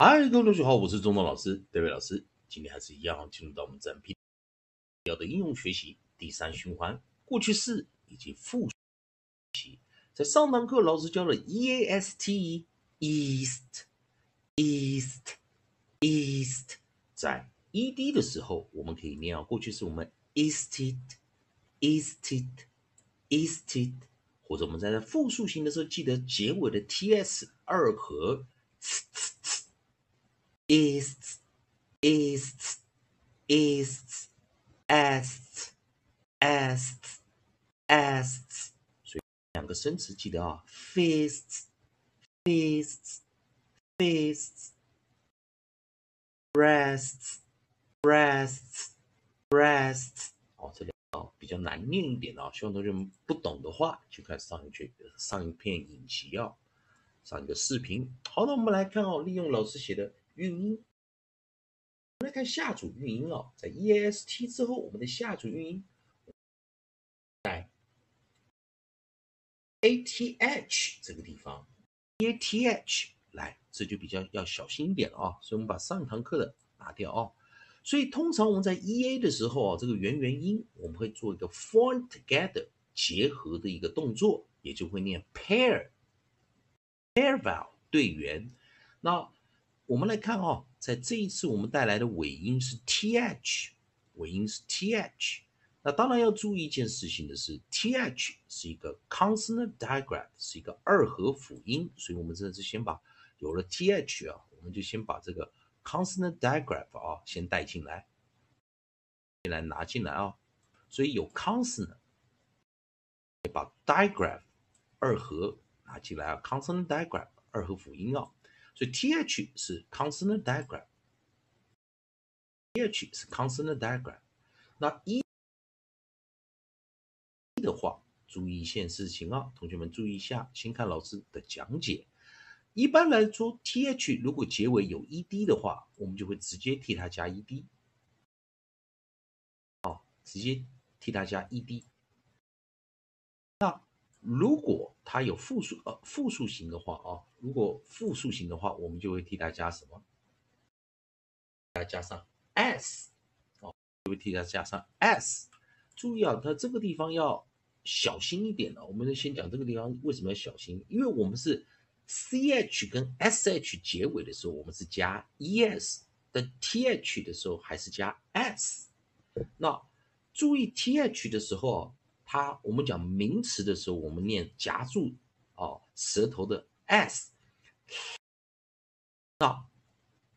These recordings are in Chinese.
嗨，各位同学好，我是中东老师，这位老师。今天还是一样，进入到我们整篇要的应用学习第三循环，过去式以及复习。在上堂课老师教了 E A S T East East East，在 E D 的时候，我们可以念啊，过去式我们 Easted Easted Easted，或者我们在复数型的时候，记得结尾的 T S 二合。East, east, east, east, east, east，所以两个生词记得啊，feasts, feasts, feasts, breasts, breasts, breasts。哦，这两个比较难念一点啊，希望同学们不懂的话，去看上一句上一篇影集啊，上一个视频。好的，我们来看哦，利用老师写的。韵音，我们来看下组韵音哦，在 e a s t 之后，我们的下组韵音在 a t h 这个地方，a t h 来，这就比较要小心一点了啊，所以我们把上堂课的拿掉啊。所以通常我们在 e a 的时候啊，这个元元音我们会做一个 form together 结合的一个动作，也就会念 pair pair vowel 对元，那。我们来看哦，在这一次我们带来的尾音是 th，尾音是 th。那当然要注意一件事情的是，th 是一个 consonant digraph，是一个二合辅音，所以我们这次先把有了 th 啊，我们就先把这个 consonant digraph 啊先带进来，先来拿进来啊。所以有 consonant，把 digraph 二合拿进来啊，consonant digraph 二合辅音啊。所以 th 是 consonant diagram，th 是 consonant diagram。那一的话，注意一件事情啊，同学们注意一下，先看老师的讲解。一般来说，th 如果结尾有 ed 的话，我们就会直接替它加 ed，好，直接替它加 ed。如果它有复数呃复数型的话啊，如果复数型的话，我们就会替它加什么？再加上 s 哦，就会替它加上 s。注意啊，它这个地方要小心一点啊。我们先讲这个地方为什么要小心？因为我们是 ch 跟 sh 结尾的时候，我们是加 es 的 th 的时候还是加 s。那注意 th 的时候。它我们讲名词的时候，我们念夹住哦舌头的 s。到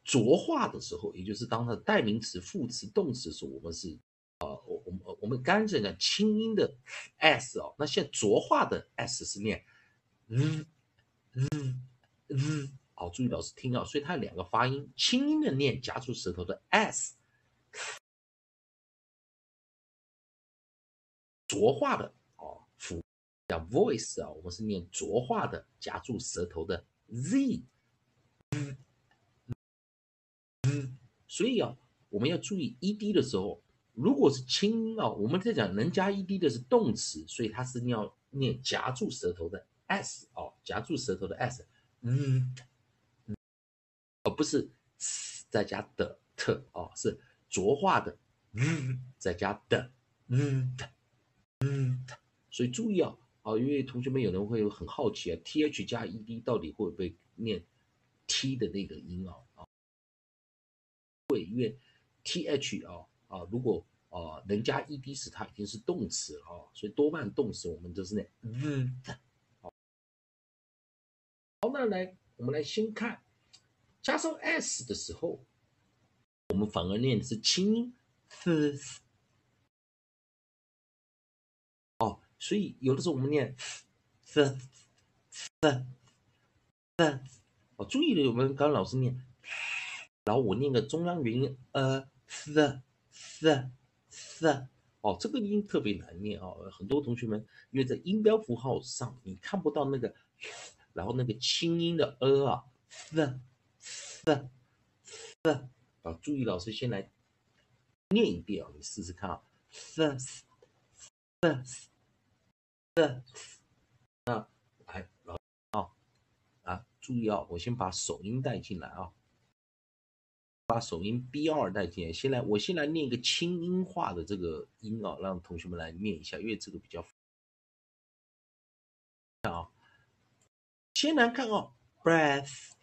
浊化的时候，也就是当它的代名词、副词、动词的时候，我们是呃我我们我们刚才讲清音的 s 哦，那现在浊化的 s 是念嗯嗯嗯，好，注意老师听到，所以它有两个发音，清音的念夹住舌头的 s。浊化的哦，辅叫 voice 啊，我们是念浊化的，夹住舌头的 z，嗯，所以啊，我们要注意 ed 的时候，如果是轻音啊，我们在讲能加 ed 的是动词，所以它是要念夹住舌头的 s 哦，夹住舌头的 s，嗯，而不是再加的特哦，是浊化的，嗯，再加的，嗯。嗯，所以注意啊，啊，因为同学们有人会很好奇啊，th 加 ed 到底会不会念 t 的那个音啊？啊，会，因为 th 啊啊，如果啊能加 ed 时，它已经是动词了啊，所以多半动词我们都是念嗯，好，好，那来，我们来先看加上 s 的时候，我们反而念的是清音 s。所以有的时候我们念 f f f，哦，注意了，我们刚刚老师念，然后我念个中央元音呃 f f f，哦，这个音特别难念哦，很多同学们因为在音标符号上你看不到那个，然后那个清音的 a 啊 f f f，啊，注意，老师先来念一遍啊，你试试看啊 f f。的，那来，老啊啊，注意啊，我先把首音带进来啊。把首音 b 二带进来。先来，我先来念一个轻音化的这个音啊，让同学们来念一下，因为这个比较。啊，先来看啊，breath，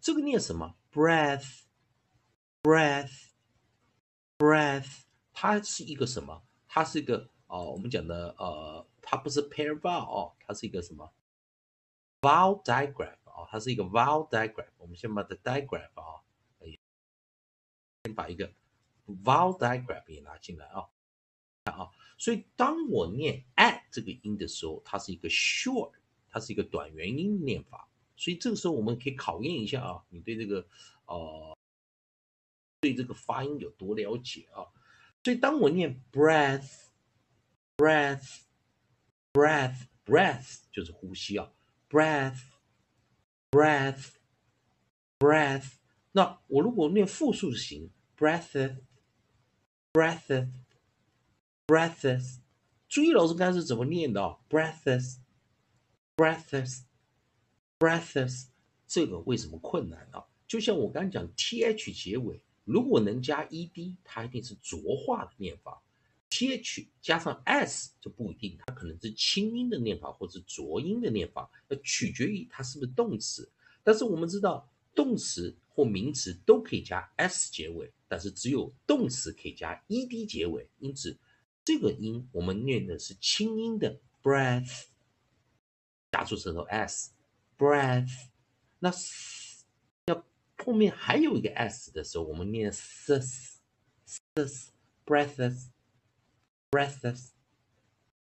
这个念什么？breath，breath，breath，它是一个什么？它是一个哦，我们讲的呃，它不是 pair vowel 哦，它是一个什么？vowel diagram 啊，它是一个 vowel diagram。我们先把它 diagram 啊，先把一个 vowel diagram 也拿进来啊，看啊，所以当我念 at 这个音的时候，它是一个 short。它是一个短元音念法，所以这个时候我们可以考验一下啊，你对这个呃对这个发音有多了解啊？所以当我念 breath，breath Breath, breath 就是呼吸啊，breath，breath，breath。那我如果念复数型，breath，breath，breath，注意老师刚才是怎么念的啊？breath。breathless, breathless，这个为什么困难啊？就像我刚刚讲，th 结尾如果能加 ed，它一定是浊化的念法；th 加上 s 就不一定，它可能是清音的念法或者浊音的念法，要取决于它是不是动词。但是我们知道，动词或名词都可以加 s 结尾，但是只有动词可以加 ed 结尾，因此这个音我们念的是清音的 breath。夹住舌头 s，breath，那要后面还有一个 s 的时候，我们念 s s breaths breathless,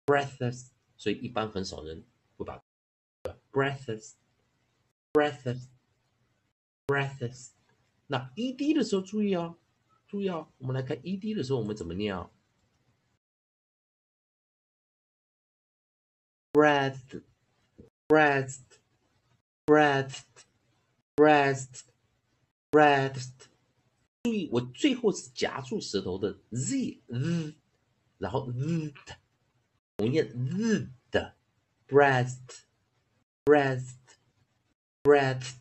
breathless，所以一般很少人会把 breathless，breathless，breathless。那 ed 的时候注意哦，注意哦，我们来看 ed 的时候我们怎么念啊？breath。breast, breast, breast, breast。注意，我最后是夹住舌头的 z z，然后 z 的，我念 z 的 breast, breast, breast。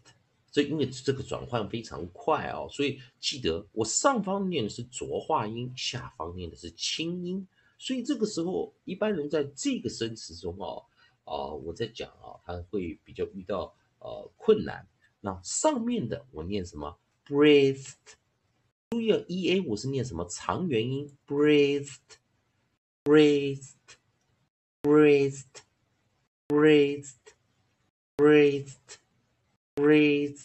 所以因为这个转换非常快哦，所以记得我上方念的是浊化音，下方念的是清音。所以这个时候，一般人在这个生词中哦。啊，我在讲啊，他会比较遇到呃困难。那上面的我念什么？breast，注意，e a 我是念什么长元音，breast？breathed，breathed，breathed，breathed，breathed。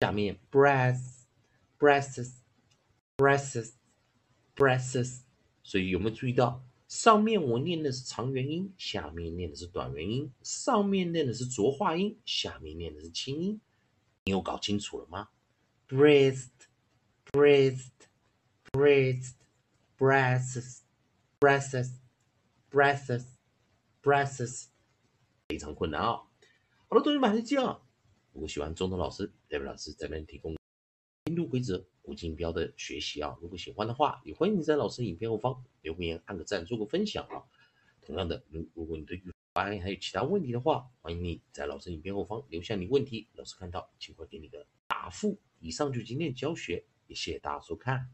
下面 breasts，breasts，breasts，breasts。所以有没有注意到？上面我念的是长元音，下面念的是短元音；上面念的是浊化音，下面念的是清音。你有搞清楚了吗？breathed, breathed, breathed, breaths, breaths, breaths, breaths，非常困难啊！好了，同学们还是这样。如果喜欢中通老师，代表老师这边提供进度规则。古金标的学习啊，如果喜欢的话，也欢迎你在老师影片后方留言、按个赞、做个分享啊。同样的，如如果你对语法还有其他问题的话，欢迎你在老师影片后方留下你问题，老师看到尽快给你的答复。以上就今天的教学，也谢谢大家收看。